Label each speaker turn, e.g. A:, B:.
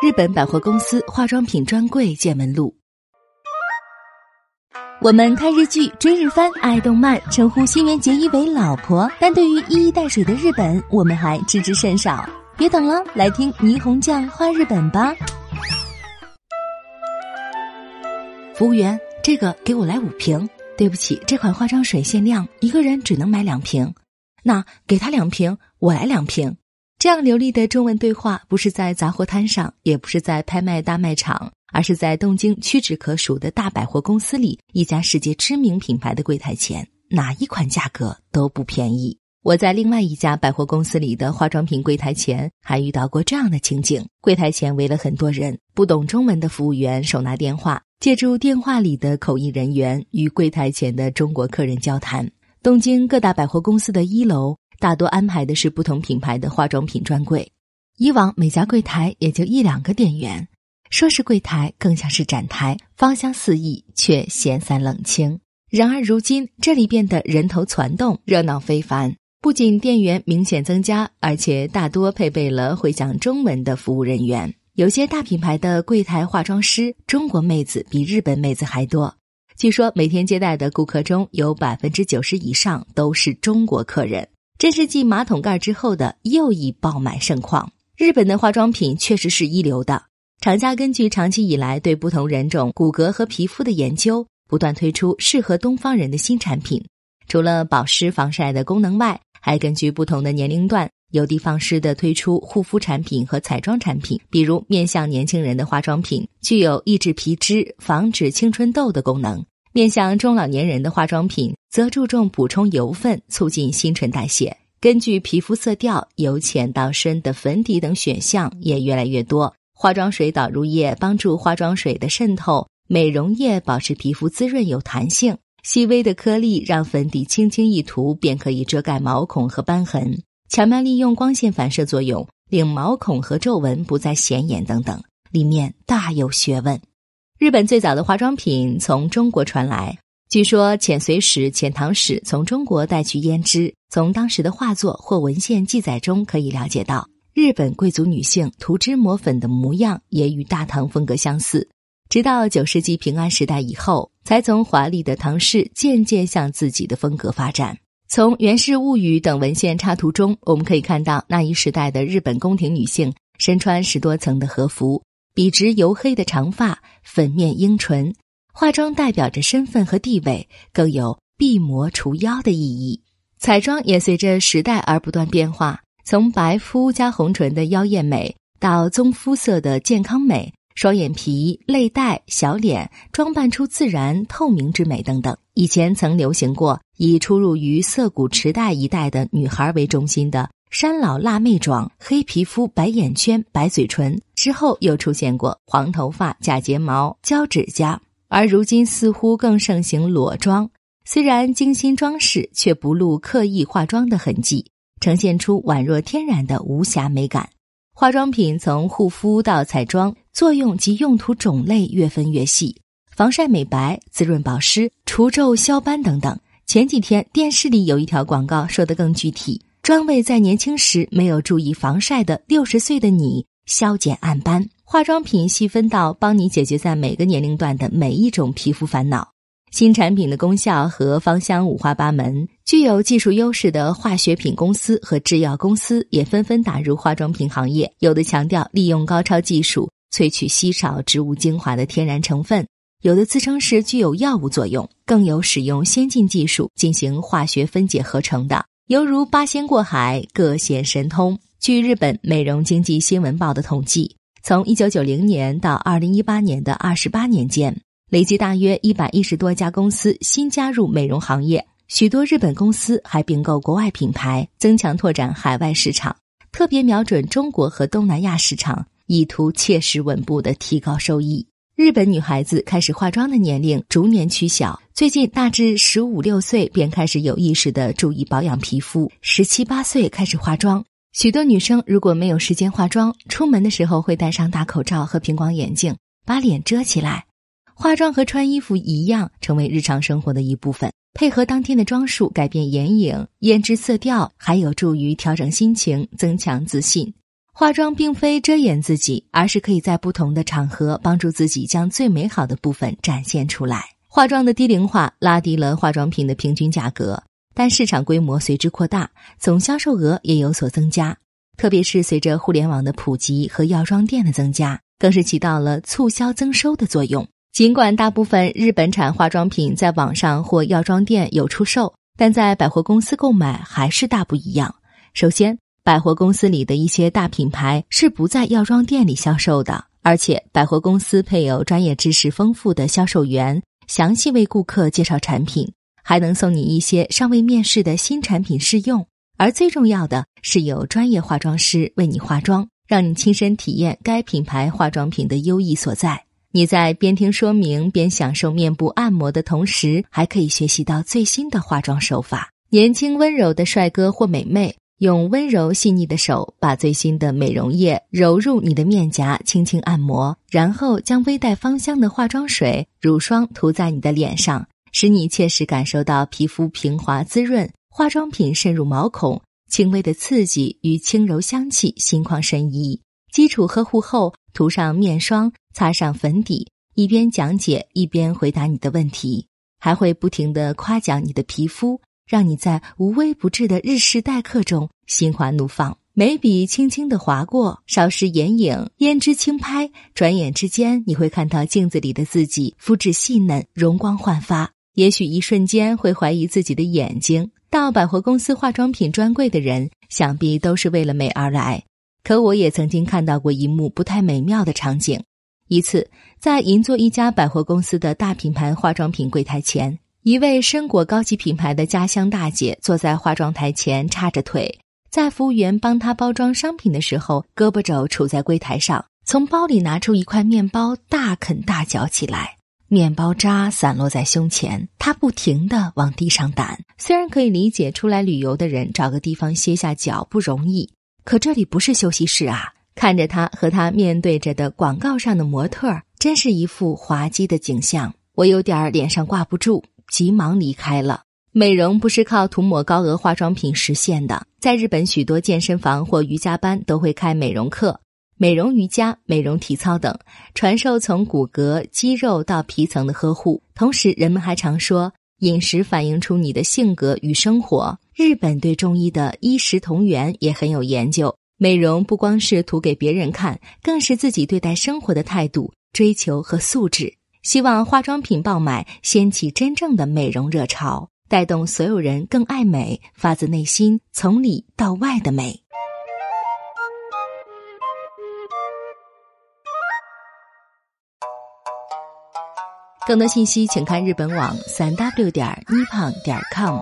A: 日本百货公司化妆品专柜见闻录。我们看日剧、追日番、爱动漫，称呼新垣结衣为老婆，但对于一衣带水的日本，我们还知之甚少。别等了，来听霓虹酱画日本吧。服务员，这个给我来五瓶。对不起，这款化妆水限量，一个人只能买两瓶。那给他两瓶，我来两瓶。这样流利的中文对话，不是在杂货摊上，也不是在拍卖大卖场，而是在东京屈指可数的大百货公司里一家世界知名品牌的柜台前，哪一款价格都不便宜。我在另外一家百货公司里的化妆品柜台前，还遇到过这样的情景：柜台前围了很多人，不懂中文的服务员手拿电话，借助电话里的口译人员与柜台前的中国客人交谈。东京各大百货公司的一楼。大多安排的是不同品牌的化妆品专柜，以往每家柜台也就一两个店员，说是柜台更像是展台，芳香四溢却闲散冷清。然而如今这里变得人头攒动，热闹非凡。不仅店员明显增加，而且大多配备了会讲中文的服务人员。有些大品牌的柜台化妆师，中国妹子比日本妹子还多。据说每天接待的顾客中有百分之九十以上都是中国客人。这是继马桶盖之后的又一爆买盛况。日本的化妆品确实是一流的，厂家根据长期以来对不同人种骨骼和皮肤的研究，不断推出适合东方人的新产品。除了保湿防晒的功能外，还根据不同的年龄段，有的放矢的推出护肤产品和彩妆产品。比如面向年轻人的化妆品，具有抑制皮脂、防止青春痘的功能。面向中老年人的化妆品，则注重补充油分，促进新陈代谢。根据皮肤色调，由浅到深的粉底等选项也越来越多。化妆水导入液帮助化妆水的渗透，美容液保持皮肤滋润有弹性，细微的颗粒让粉底轻轻一涂便可以遮盖毛孔和斑痕，巧妙利用光线反射作用，令毛孔和皱纹不再显眼等等，里面大有学问。日本最早的化妆品从中国传来，据说遣隋使、遣唐使从中国带去胭脂。从当时的画作或文献记载中可以了解到，日本贵族女性涂脂抹粉的模样也与大唐风格相似。直到九世纪平安时代以后，才从华丽的唐式渐渐向自己的风格发展。从《源氏物语》等文献插图中，我们可以看到那一时代的日本宫廷女性身穿十多层的和服。笔直黝黑的长发，粉面樱唇，化妆代表着身份和地位，更有避魔除妖的意义。彩妆也随着时代而不断变化，从白肤加红唇的妖艳美，到棕肤色的健康美，双眼皮、泪带、小脸，装扮出自然透明之美等等。以前曾流行过以出入于涩谷池袋一带的女孩为中心的。山老辣妹妆，黑皮肤、白眼圈、白嘴唇，之后又出现过黄头发、假睫毛、胶指甲，而如今似乎更盛行裸妆。虽然精心装饰，却不露刻意化妆的痕迹，呈现出宛若天然的无瑕美感。化妆品从护肤到彩妆，作用及用途种类越分越细，防晒美白、滋润保湿、除皱消斑等等。前几天电视里有一条广告说的更具体。专为在年轻时没有注意防晒的六十岁的你消减暗斑。化妆品细分到帮你解决在每个年龄段的每一种皮肤烦恼。新产品的功效和芳香五花八门，具有技术优势的化学品公司和制药公司也纷纷打入化妆品行业。有的强调利用高超技术萃取稀少植物精华的天然成分，有的自称是具有药物作用，更有使用先进技术进行化学分解合成的。犹如八仙过海，各显神通。据日本美容经济新闻报的统计，从一九九零年到二零一八年的二十八年间，累计大约一百一十多家公司新加入美容行业。许多日本公司还并购国外品牌，增强拓展海外市场，特别瞄准中国和东南亚市场，意图切实稳步的提高收益。日本女孩子开始化妆的年龄逐年趋小，最近大致十五六岁便开始有意识的注意保养皮肤，十七八岁开始化妆。许多女生如果没有时间化妆，出门的时候会戴上大口罩和平光眼镜，把脸遮起来。化妆和穿衣服一样，成为日常生活的一部分。配合当天的装束，改变眼影、胭脂色调，还有助于调整心情，增强自信。化妆并非遮掩自己，而是可以在不同的场合帮助自己将最美好的部分展现出来。化妆的低龄化拉低了化妆品的平均价格，但市场规模随之扩大，总销售额也有所增加。特别是随着互联网的普及和药妆店的增加，更是起到了促销增收的作用。尽管大部分日本产化妆品在网上或药妆店有出售，但在百货公司购买还是大不一样。首先，百货公司里的一些大品牌是不在药妆店里销售的，而且百货公司配有专业知识丰富的销售员，详细为顾客介绍产品，还能送你一些尚未面世的新产品试用。而最重要的是，有专业化妆师为你化妆，让你亲身体验该品牌化妆品的优异所在。你在边听说明边享受面部按摩的同时，还可以学习到最新的化妆手法。年轻温柔的帅哥或美妹。用温柔细腻的手把最新的美容液揉入你的面颊，轻轻按摩，然后将微带芳香的化妆水、乳霜涂在你的脸上，使你切实感受到皮肤平滑滋润。化妆品渗入毛孔，轻微的刺激与轻柔香气心旷神怡。基础呵护后，涂上面霜，擦上粉底，一边讲解一边回答你的问题，还会不停的夸奖你的皮肤。让你在无微不至的日式待客中心花怒放，眉笔轻轻的划过，稍施眼影，胭脂轻拍，转眼之间你会看到镜子里的自己，肤质细嫩，容光焕发。也许一瞬间会怀疑自己的眼睛。到百货公司化妆品专柜的人，想必都是为了美而来。可我也曾经看到过一幕不太美妙的场景：一次在银座一家百货公司的大品牌化妆品柜台前。一位深果高级品牌的家乡大姐坐在化妆台前，叉着腿，在服务员帮她包装商品的时候，胳膊肘杵在柜台上，从包里拿出一块面包，大啃大嚼起来。面包渣散落在胸前，她不停的往地上掸。虽然可以理解出来旅游的人找个地方歇下脚不容易，可这里不是休息室啊！看着她和她面对着的广告上的模特，真是一副滑稽的景象，我有点脸上挂不住。急忙离开了。美容不是靠涂抹高额化妆品实现的。在日本，许多健身房或瑜伽班都会开美容课、美容瑜伽、美容体操等，传授从骨骼、肌肉到皮层的呵护。同时，人们还常说，饮食反映出你的性格与生活。日本对中医的医食同源也很有研究。美容不光是涂给别人看，更是自己对待生活的态度、追求和素质。希望化妆品爆买，掀起真正的美容热潮，带动所有人更爱美，发自内心、从里到外的美。更多信息，请看日本网三 w 点 nippon 点 com。